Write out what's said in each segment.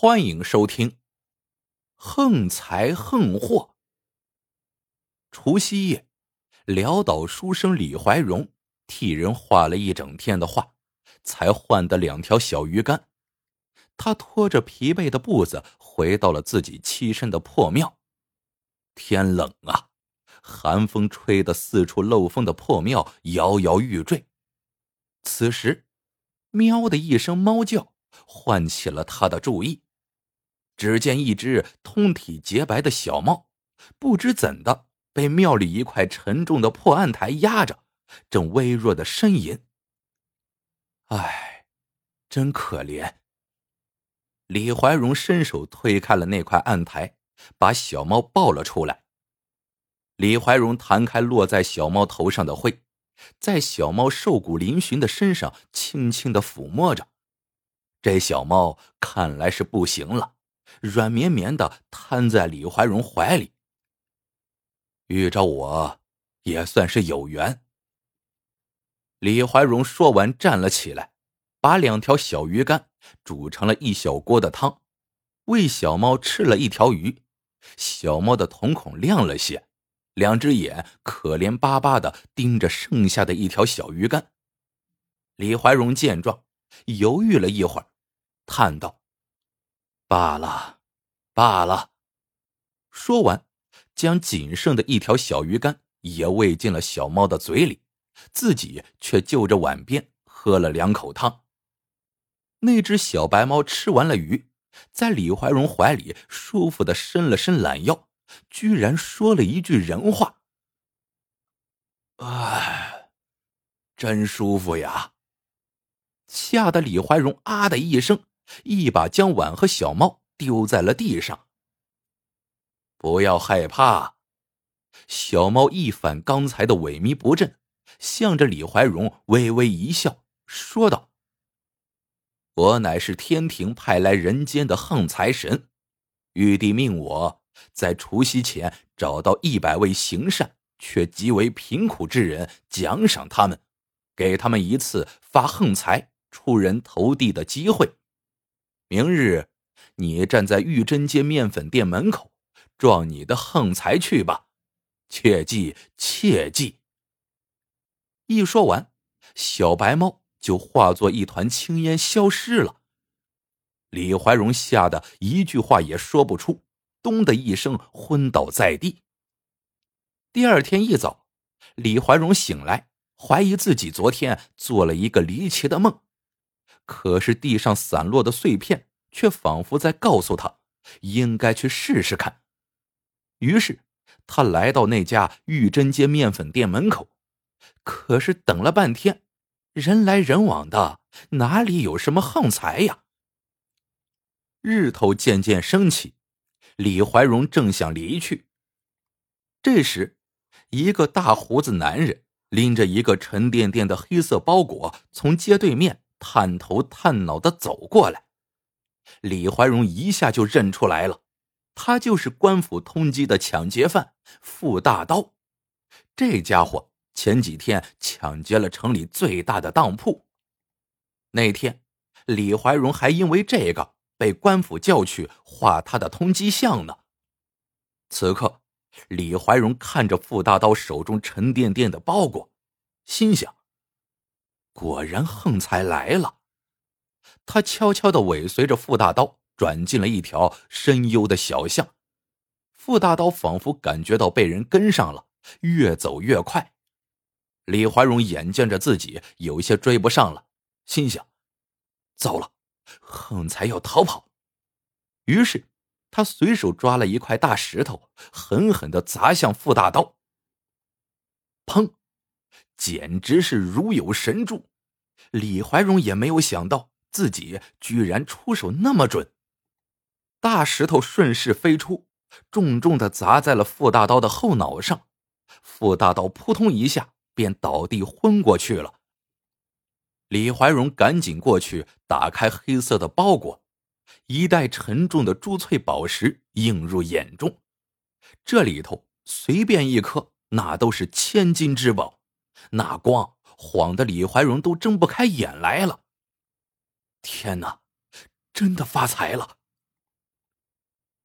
欢迎收听《横财横祸》。除夕夜，潦倒书生李怀荣替人画了一整天的画，才换得两条小鱼干。他拖着疲惫的步子回到了自己栖身的破庙。天冷啊，寒风吹得四处漏风的破庙摇摇欲坠。此时，喵的一声猫叫。唤起了他的注意。只见一只通体洁白的小猫，不知怎的被庙里一块沉重的破案台压着，正微弱的呻吟。唉，真可怜。李怀荣伸手推开了那块案台，把小猫抱了出来。李怀荣弹开落在小猫头上的灰，在小猫瘦骨嶙峋的身上轻轻的抚摸着。这小猫看来是不行了，软绵绵的瘫在李怀荣怀里。遇着我，也算是有缘。李怀荣说完，站了起来，把两条小鱼干煮成了一小锅的汤，喂小猫吃了一条鱼。小猫的瞳孔亮了些，两只眼可怜巴巴的盯着剩下的一条小鱼干。李怀荣见状。犹豫了一会儿，叹道：“罢了，罢了。”说完，将仅剩的一条小鱼干也喂进了小猫的嘴里，自己却就着碗边喝了两口汤。那只小白猫吃完了鱼，在李怀荣怀里舒服的伸了伸懒腰，居然说了一句人话：“哎，真舒服呀。”吓得李怀荣啊的一声，一把将碗和小猫丢在了地上。不要害怕，小猫一反刚才的萎靡不振，向着李怀荣微微一笑，说道：“我乃是天庭派来人间的横财神，玉帝命我在除夕前找到一百位行善却极为贫苦之人，奖赏他们，给他们一次发横财。”出人头地的机会。明日，你站在玉珍街面粉店门口，撞你的横财去吧！切记，切记！一说完，小白猫就化作一团青烟消失了。李怀荣吓得一句话也说不出，咚的一声昏倒在地。第二天一早，李怀荣醒来，怀疑自己昨天做了一个离奇的梦。可是地上散落的碎片却仿佛在告诉他，应该去试试看。于是他来到那家玉珍街面粉店门口，可是等了半天，人来人往的，哪里有什么横财呀？日头渐渐升起，李怀荣正想离去，这时，一个大胡子男人拎着一个沉甸甸的黑色包裹从街对面。探头探脑的走过来，李怀荣一下就认出来了，他就是官府通缉的抢劫犯傅大刀。这家伙前几天抢劫了城里最大的当铺，那天李怀荣还因为这个被官府叫去画他的通缉像呢。此刻，李怀荣看着傅大刀手中沉甸甸的包裹，心想。果然横财来了，他悄悄的尾随着傅大刀转进了一条深幽的小巷。傅大刀仿佛感觉到被人跟上了，越走越快。李怀荣眼见着自己有些追不上了，心想：糟了，横财要逃跑。于是他随手抓了一块大石头，狠狠的砸向傅大刀。砰！简直是如有神助，李怀荣也没有想到自己居然出手那么准。大石头顺势飞出，重重的砸在了傅大刀的后脑上，傅大刀扑通一下便倒地昏过去了。李怀荣赶紧过去打开黑色的包裹，一袋沉重的珠翠宝石映入眼中，这里头随便一颗那都是千金之宝。那光晃得李怀荣都睁不开眼来了。天哪，真的发财了！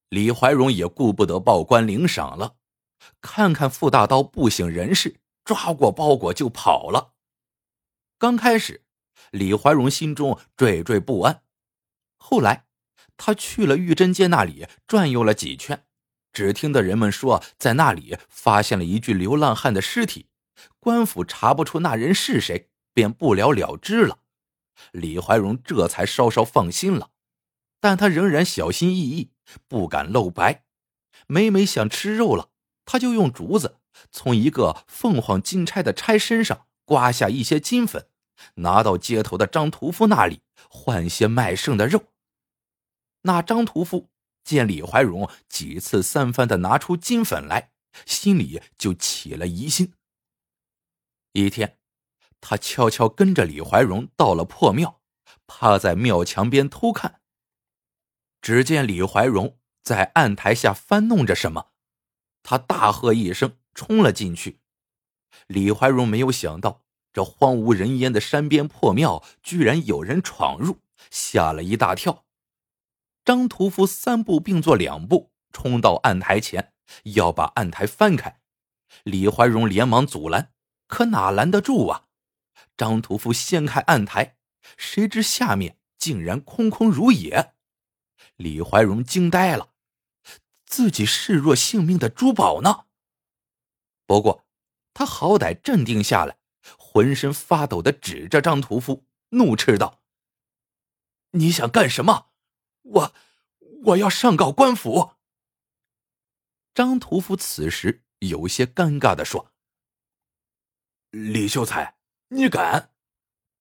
李怀荣也顾不得报官领赏了，看看傅大刀不省人事，抓过包裹就跑了。刚开始，李怀荣心中惴惴不安，后来他去了玉珍街那里转悠了几圈，只听得人们说在那里发现了一具流浪汉的尸体，官府查不出那人是谁，便不了了之了。李怀荣这才稍稍放心了，但他仍然小心翼翼。不敢露白，每每想吃肉了，他就用竹子从一个凤凰金钗的钗身上刮下一些金粉，拿到街头的张屠夫那里换些卖剩的肉。那张屠夫见李怀荣几次三番的拿出金粉来，心里就起了疑心。一天，他悄悄跟着李怀荣到了破庙，趴在庙墙边偷看。只见李怀荣在案台下翻弄着什么，他大喝一声，冲了进去。李怀荣没有想到，这荒无人烟的山边破庙居然有人闯入，吓了一大跳。张屠夫三步并作两步，冲到案台前，要把案台翻开。李怀荣连忙阻拦，可哪拦得住啊？张屠夫掀开案台，谁知下面竟然空空如也。李怀荣惊呆了，自己视若性命的珠宝呢？不过，他好歹镇定下来，浑身发抖的指着张屠夫，怒斥道：“你想干什么？我，我要上告官府。”张屠夫此时有些尴尬的说：“李秀才，你敢？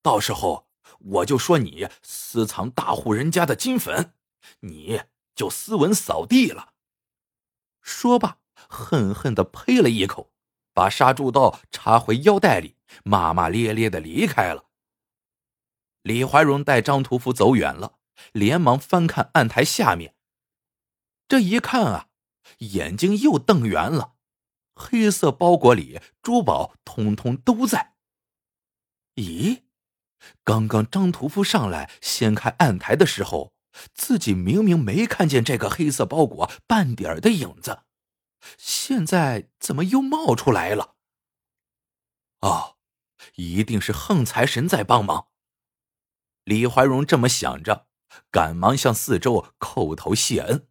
到时候我就说你私藏大户人家的金粉。”你就斯文扫地了。说罢，恨恨的呸了一口，把杀猪刀插回腰带里，骂骂咧咧的离开了。李怀荣带张屠夫走远了，连忙翻看案台下面。这一看啊，眼睛又瞪圆了。黑色包裹里珠宝通通都在。咦，刚刚张屠夫上来掀开案台的时候。自己明明没看见这个黑色包裹半点的影子，现在怎么又冒出来了？哦，一定是横财神在帮忙。李怀荣这么想着，赶忙向四周叩头谢恩。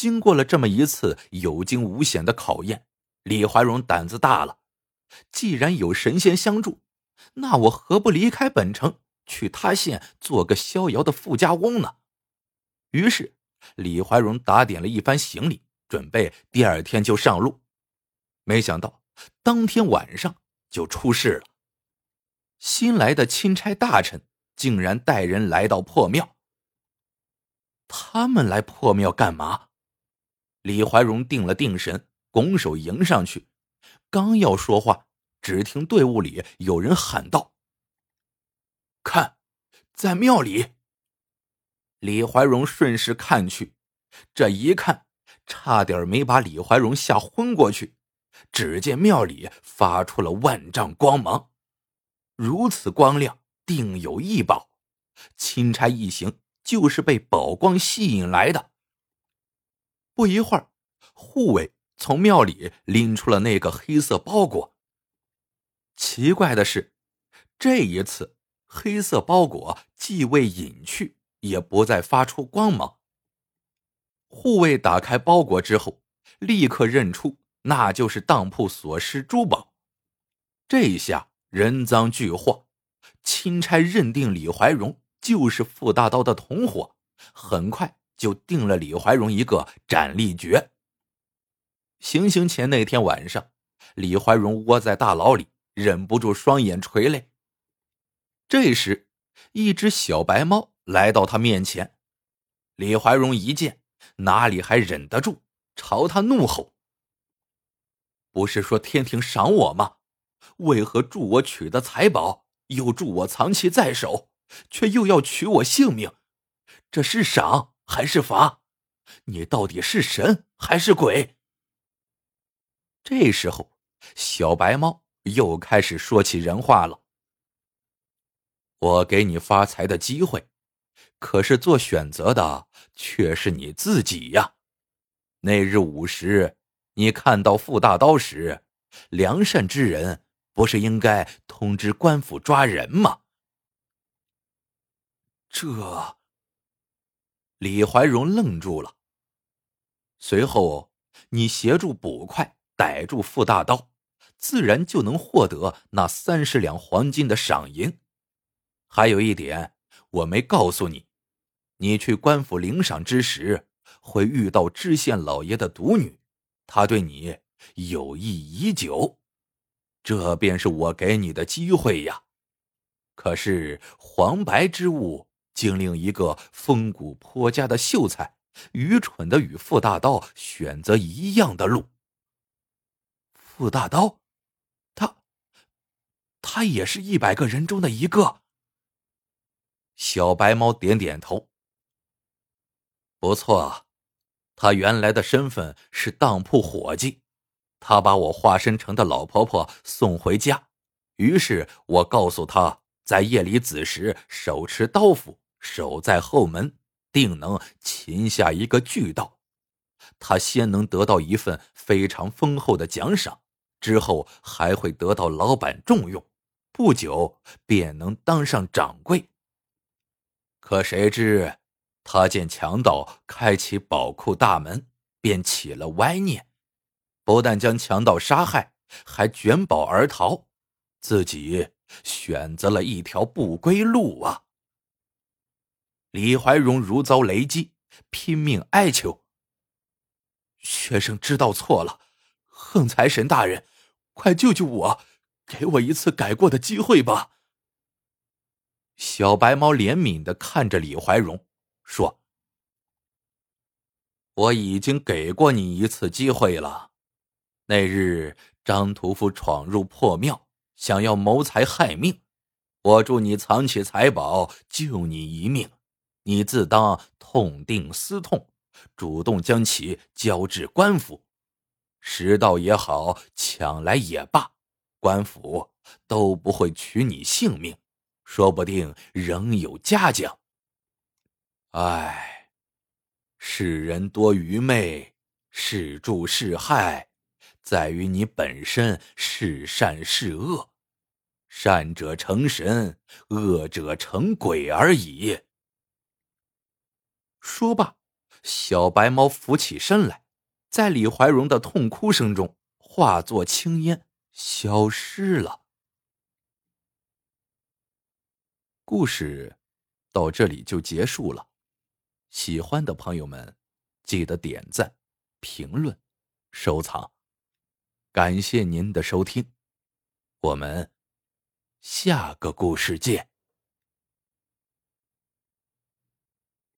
经过了这么一次有惊无险的考验，李怀荣胆子大了。既然有神仙相助，那我何不离开本城？去他县做个逍遥的富家翁呢。于是，李怀荣打点了一番行李，准备第二天就上路。没想到，当天晚上就出事了。新来的钦差大臣竟然带人来到破庙。他们来破庙干嘛？李怀荣定了定神，拱手迎上去，刚要说话，只听队伍里有人喊道。看，在庙里。李怀荣顺势看去，这一看，差点没把李怀荣吓昏过去。只见庙里发出了万丈光芒，如此光亮，定有异宝。钦差一行就是被宝光吸引来的。不一会儿，护卫从庙里拎出了那个黑色包裹。奇怪的是，这一次。黑色包裹既未隐去，也不再发出光芒。护卫打开包裹之后，立刻认出那就是当铺所失珠宝。这下人赃俱获，钦差认定李怀荣就是傅大刀的同伙，很快就定了李怀荣一个斩立决。行刑前那天晚上，李怀荣窝在大牢里，忍不住双眼垂泪。这时，一只小白猫来到他面前，李怀荣一见，哪里还忍得住，朝他怒吼：“不是说天庭赏我吗？为何助我取得财宝，又助我藏其在手，却又要取我性命？这是赏还是罚？你到底是神还是鬼？”这时候，小白猫又开始说起人话了。我给你发财的机会，可是做选择的却是你自己呀。那日午时，你看到傅大刀时，良善之人不是应该通知官府抓人吗？这……李怀荣愣住了。随后，你协助捕快逮住傅大刀，自然就能获得那三十两黄金的赏银。还有一点，我没告诉你，你去官府领赏之时，会遇到知县老爷的独女，她对你有意已久，这便是我给你的机会呀。可是黄白之物。竟令一个风骨颇佳的秀才愚蠢的与傅大刀选择一样的路。傅大刀，他，他也是一百个人中的一个。小白猫点点头。不错，他原来的身份是当铺伙计，他把我化身成的老婆婆送回家，于是我告诉他在夜里子时手持刀斧。守在后门，定能擒下一个巨盗。他先能得到一份非常丰厚的奖赏，之后还会得到老板重用，不久便能当上掌柜。可谁知，他见强盗开启宝库大门，便起了歪念，不但将强盗杀害，还卷宝而逃，自己选择了一条不归路啊！李怀荣如遭雷击，拼命哀求：“学生知道错了，横财神大人，快救救我，给我一次改过的机会吧。”小白猫怜悯的看着李怀荣，说：“我已经给过你一次机会了。那日张屠夫闯入破庙，想要谋财害命，我助你藏起财宝，救你一命。”你自当痛定思痛，主动将其交至官府，拾到也好，抢来也罢，官府都不会取你性命，说不定仍有嘉奖。唉，世人多愚昧，是助是害，在于你本身是善是恶，善者成神，恶者成鬼而已。说罢，小白猫浮起身来，在李怀荣的痛哭声中化作青烟，消失了。故事到这里就结束了。喜欢的朋友们，记得点赞、评论、收藏。感谢您的收听，我们下个故事见。